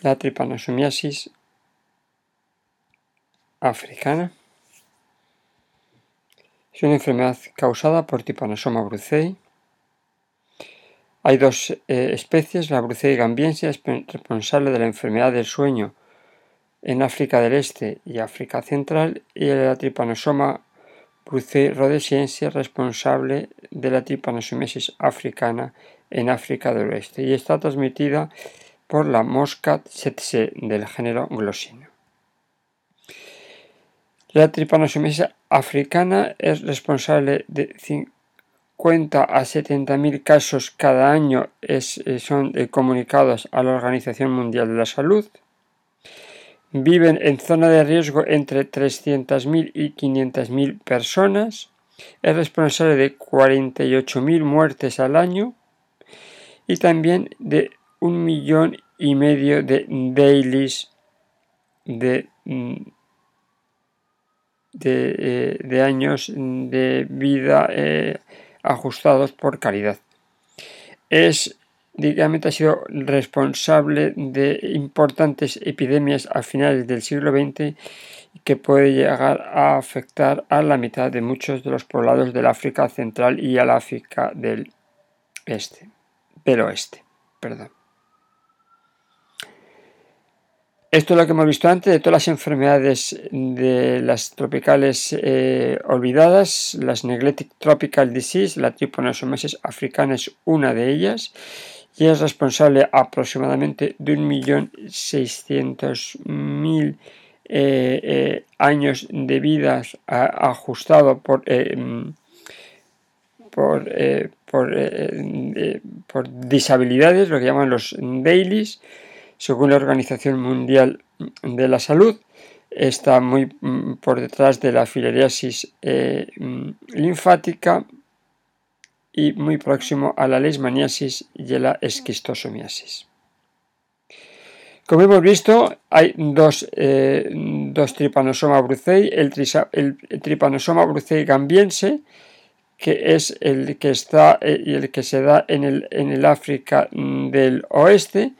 la tripanosomiasis africana. Es una enfermedad causada por Trypanosoma brucei. Hay dos eh, especies, la brucei gambiensis es responsable de la enfermedad del sueño en África del Este y África Central, y la Trypanosoma brucei rhodesiensis responsable de la tripanosomiasis africana en África del Oeste y está transmitida por la mosca tsetse del género Glossina. La tripanosomiasis africana es responsable de 50 a 70 mil casos cada año eh, son eh, comunicados a la Organización Mundial de la Salud. Viven en zona de riesgo entre 300.000 y 500.000 personas. Es responsable de 48.000 muertes al año y también de un millón y medio de dailies de, mm, de, eh, años de vida eh, ajustados por caridad. Es, digamos, ha sido responsable de importantes epidemias a finales del siglo XX que puede llegar a afectar a la mitad de muchos de los poblados del África Central y al África del Este del oeste. Perdón. Esto es lo que hemos visto antes de todas las enfermedades de las tropicales eh, olvidadas. Las Neglected Tropical Disease, la tripanosomesis africana es una de ellas y es responsable aproximadamente de 1.600.000 eh, eh, años de vida ajustado por por, eh, por, eh, eh, por, disabilidades, lo que llaman los dailies, según la Organización Mundial de la Salud. Está muy mm, por detrás de la filariasis mm, linfática y muy próximo a la leishmaniasis y a la esquistosomiasis. Como hemos visto, hay dos, dos tripanosoma brucei, el, el, tripanosoma brucei gambiense, que es el que está eh, y el que se da en el, en el África del Oeste.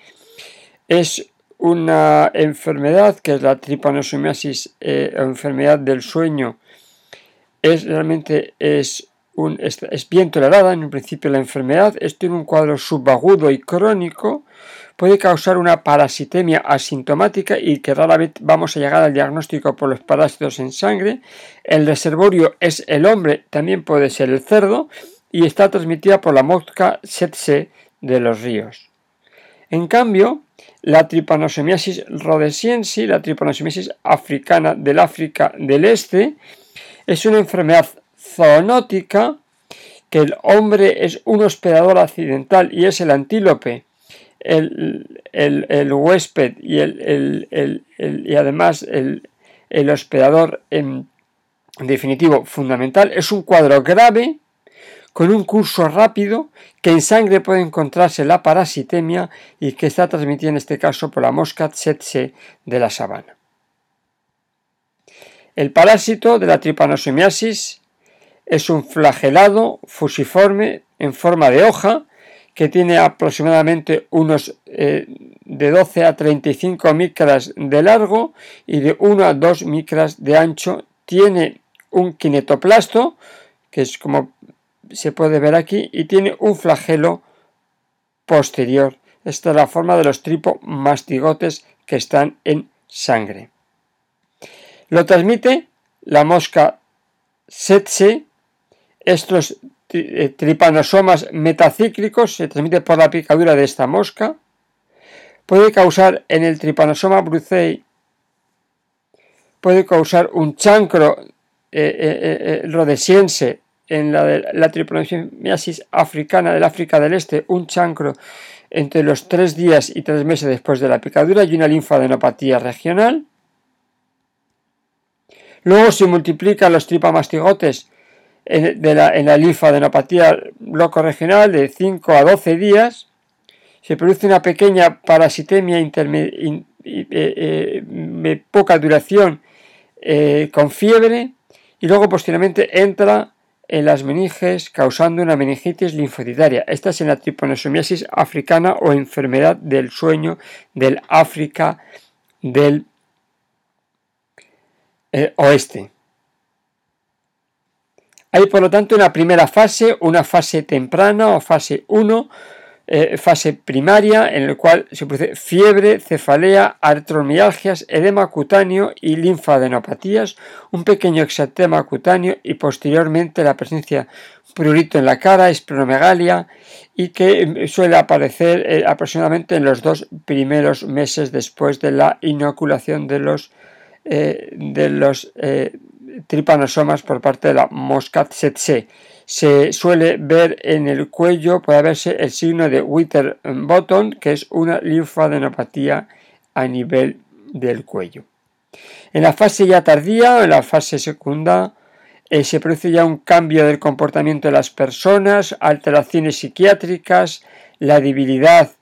Es una enfermedad que es la tripanosomiasis, eh, enfermedad del sueño. Es realmente es, es, bien tolerada en un principio la enfermedad. Esto en un cuadro subagudo y crónico puede causar una parasitemia asintomática y que rara vez vamos a llegar al diagnóstico por los parásitos en sangre. El reservorio es el hombre, también puede ser el cerdo, y está transmitida por la mosca tsetse de los ríos. En cambio, la tripanosomiasis rhodesiensis, la tripanosomiasis africana del África del Este, es una enfermedad zoonótica que el hombre es un hospedador accidental y es el antílope el, huésped y, el, y además el, hospedador en definitivo fundamental. Es un cuadro grave con un curso rápido que en sangre puede encontrarse la parasitemia y que está transmitida en este caso por la mosca tsetse de la sabana. El parásito de la tripanosomiasis es un flagelado fusiforme en forma de hoja que tiene aproximadamente unos eh, de 12 a 35 micras de largo y de 1 a 2 micras de ancho. Tiene un kinetoplasto, que es como se puede ver aquí, y tiene un flagelo posterior. Esta es la forma de los tripomastigotes que están en sangre. Lo transmite la mosca Setse. Estos eh, tripanosomas metacíclicos, se transmite por la picadura de esta mosca. Puede causar en el tripanosoma brucei, puede causar un chancro eh, eh, rodesiense en la, de, africana del África del Este, un chancro entre los tres días y tres meses después de la picadura y una linfadenopatía regional. Luego se multiplican los tripamastigotes en, de la, en la linfadenopatía loco regional de 5 a 12 días, se produce una pequeña parasitemia eh, eh, de poca duración eh, con fiebre y luego posteriormente entra en las meninges causando una meningitis linfocitaria. Esta es en la tripanosomiasis africana o enfermedad del sueño del África del eh, oeste. Hay por lo tanto una primera fase, una fase temprana o fase 1, eh, fase primaria en la cual se produce fiebre, cefalea, artromialgias, edema cutáneo y linfadenopatías, un pequeño exantema cutáneo y posteriormente la presencia prurito en la cara, esplenomegalia y que eh, suele aparecer eh, aproximadamente en los dos primeros meses después de la inoculación de los, de los tripanosomas por parte de la mosca tsetse se suele ver en el cuello, puede verse el signo de Winterbottom, que es una linfadenopatía a nivel del cuello. En la fase ya tardía, en la fase segunda, eh, se produce ya un cambio del comportamiento de las personas, alteraciones psiquiátricas, la debilidad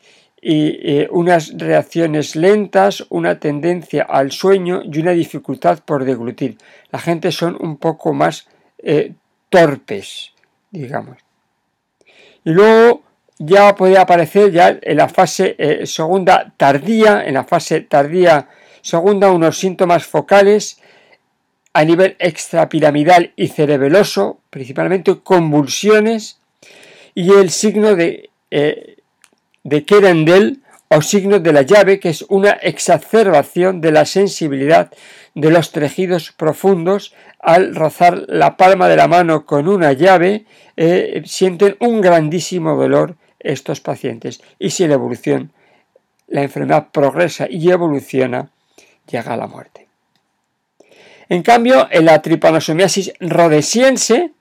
y eh, unas reacciones lentas, una tendencia al sueño y una dificultad por deglutir. La gente son un poco más eh, torpes digamos. Y luego ya puede aparecer ya en la fase eh, segunda tardía, en la fase tardía segunda, unos síntomas focales a nivel extrapiramidal y cerebeloso, principalmente convulsiones, y el signo de, de Kerendel o signo de la llave, que es una exacerbación de la sensibilidad de los tejidos profundos al rozar la palma de la mano con una llave, eh, sienten un grandísimo dolor estos pacientes. Y si la evolución, la enfermedad progresa y evoluciona, llega a la muerte. En cambio, en la tripanosomiasis rodesiense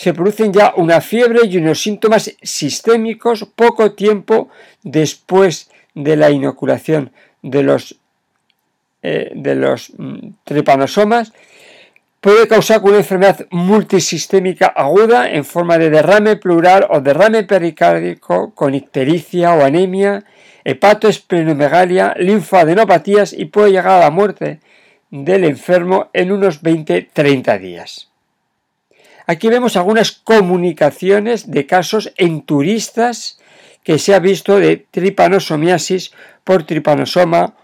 se producen ya una fiebre y unos síntomas sistémicos poco tiempo después de la inoculación de los eh, de los mm, tripanosomas puede causar una enfermedad multisistémica aguda en forma de derrame pleural o derrame pericárdico con ictericia o anemia, hepatoesplenomegalia, linfadenopatías y puede llegar a la muerte del enfermo en unos 20-30 días. Aquí vemos algunas comunicaciones de casos en turistas que se ha visto de tripanosomiasis por tripanosoma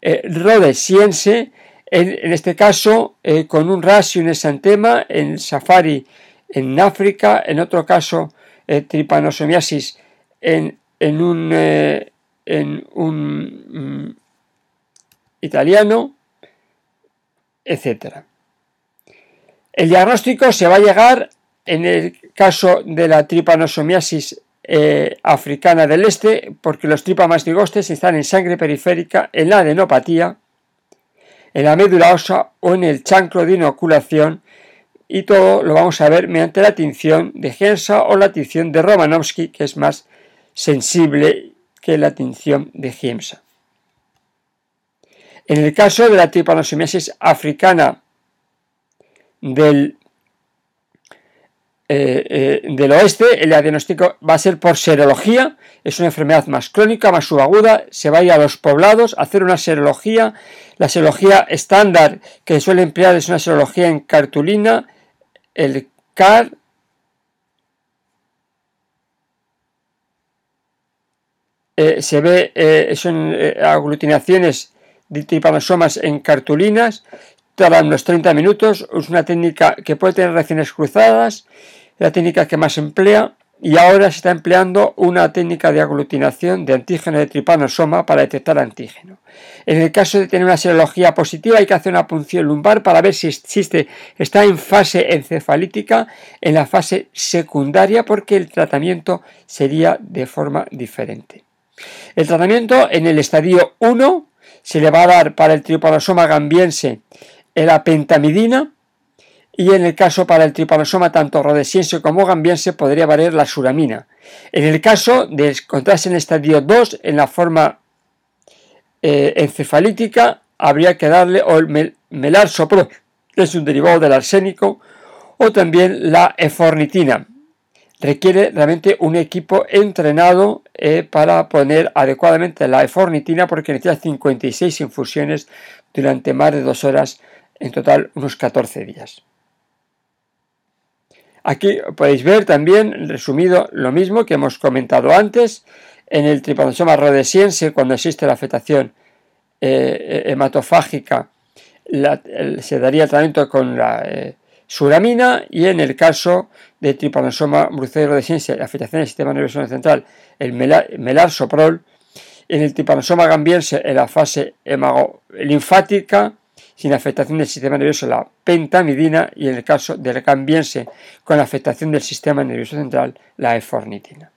eh, rodesiense, en, este caso eh, con un rasio y un esantema en safari en África, en otro caso eh, tripanosomiasis en, en un, en un mm, italiano, etc. El diagnóstico se va a llegar en el caso de la tripanosomiasis eh, africana del este, porque los tripamastigostes están en sangre periférica, en la adenopatía, en la médula ósea o en el chancro de inoculación, y todo lo vamos a ver mediante la tinción de Gensa o la tinción de Romanovsky, que es más sensible que la tinción de Giemsa. En el caso de la tripanosomiasis africana del eh, eh, del oeste, el diagnóstico va a ser por serología, es una enfermedad más crónica, más subaguda, se va a ir a los poblados a hacer una serología, la serología estándar que suele emplear es una serología en cartulina, el CAR, eh, se ve, son aglutinaciones de tripanosomas en cartulinas, tarda unos 30 minutos, es una técnica que puede tener reacciones cruzadas, la técnica que más emplea y ahora se está empleando una técnica de aglutinación de antígeno de tripanosoma para detectar antígeno. En el caso de tener una serología positiva hay que hacer una punción lumbar para ver si existe, está en fase encefalítica, en la fase secundaria, porque el tratamiento sería de forma diferente. El tratamiento en el estadio 1 se le va a dar para el tripanosoma gambiense la pentamidina y en el caso para el tripanosoma tanto rodesiense como gambiense podría valer la suramina. En el caso de encontrarse en estadio 2 en la forma eh, encefalítica habría que darle o el melarsopro, que es un derivado del arsénico, o también la efornitina. Requiere realmente un equipo entrenado eh, para poner adecuadamente la efornitina porque necesita 56 infusiones durante más de dos horas en total unos 14 días. Aquí podéis ver también resumido lo mismo que hemos comentado antes en el tripanosoma rhodesiense cuando existe la afectación eh, hematofágica se daría tratamiento con la eh, suramina y en el caso de tripanosoma brucelo de ciencia, afectación del sistema nervioso central, el melarsoprol, en el tripanosoma gambiense en la fase linfática, sin afectación del sistema nervioso, la pentamidina, y en el caso del gambiense con afectación del sistema nervioso central, la efornitina.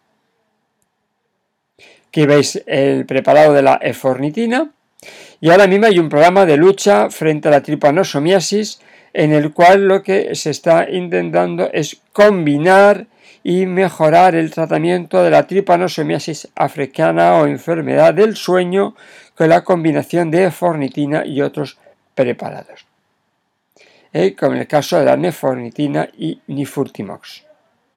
Aquí veis el preparado de la efornitina. Y ahora mismo hay un programa de lucha frente a la tripanosomiasis en el cual lo que se está intentando es combinar y mejorar el tratamiento de la tripanosomiasis africana o enfermedad del sueño con la combinación de fornitina y otros preparados, ¿Eh? como en el caso de la nefornitina y nifurtimox.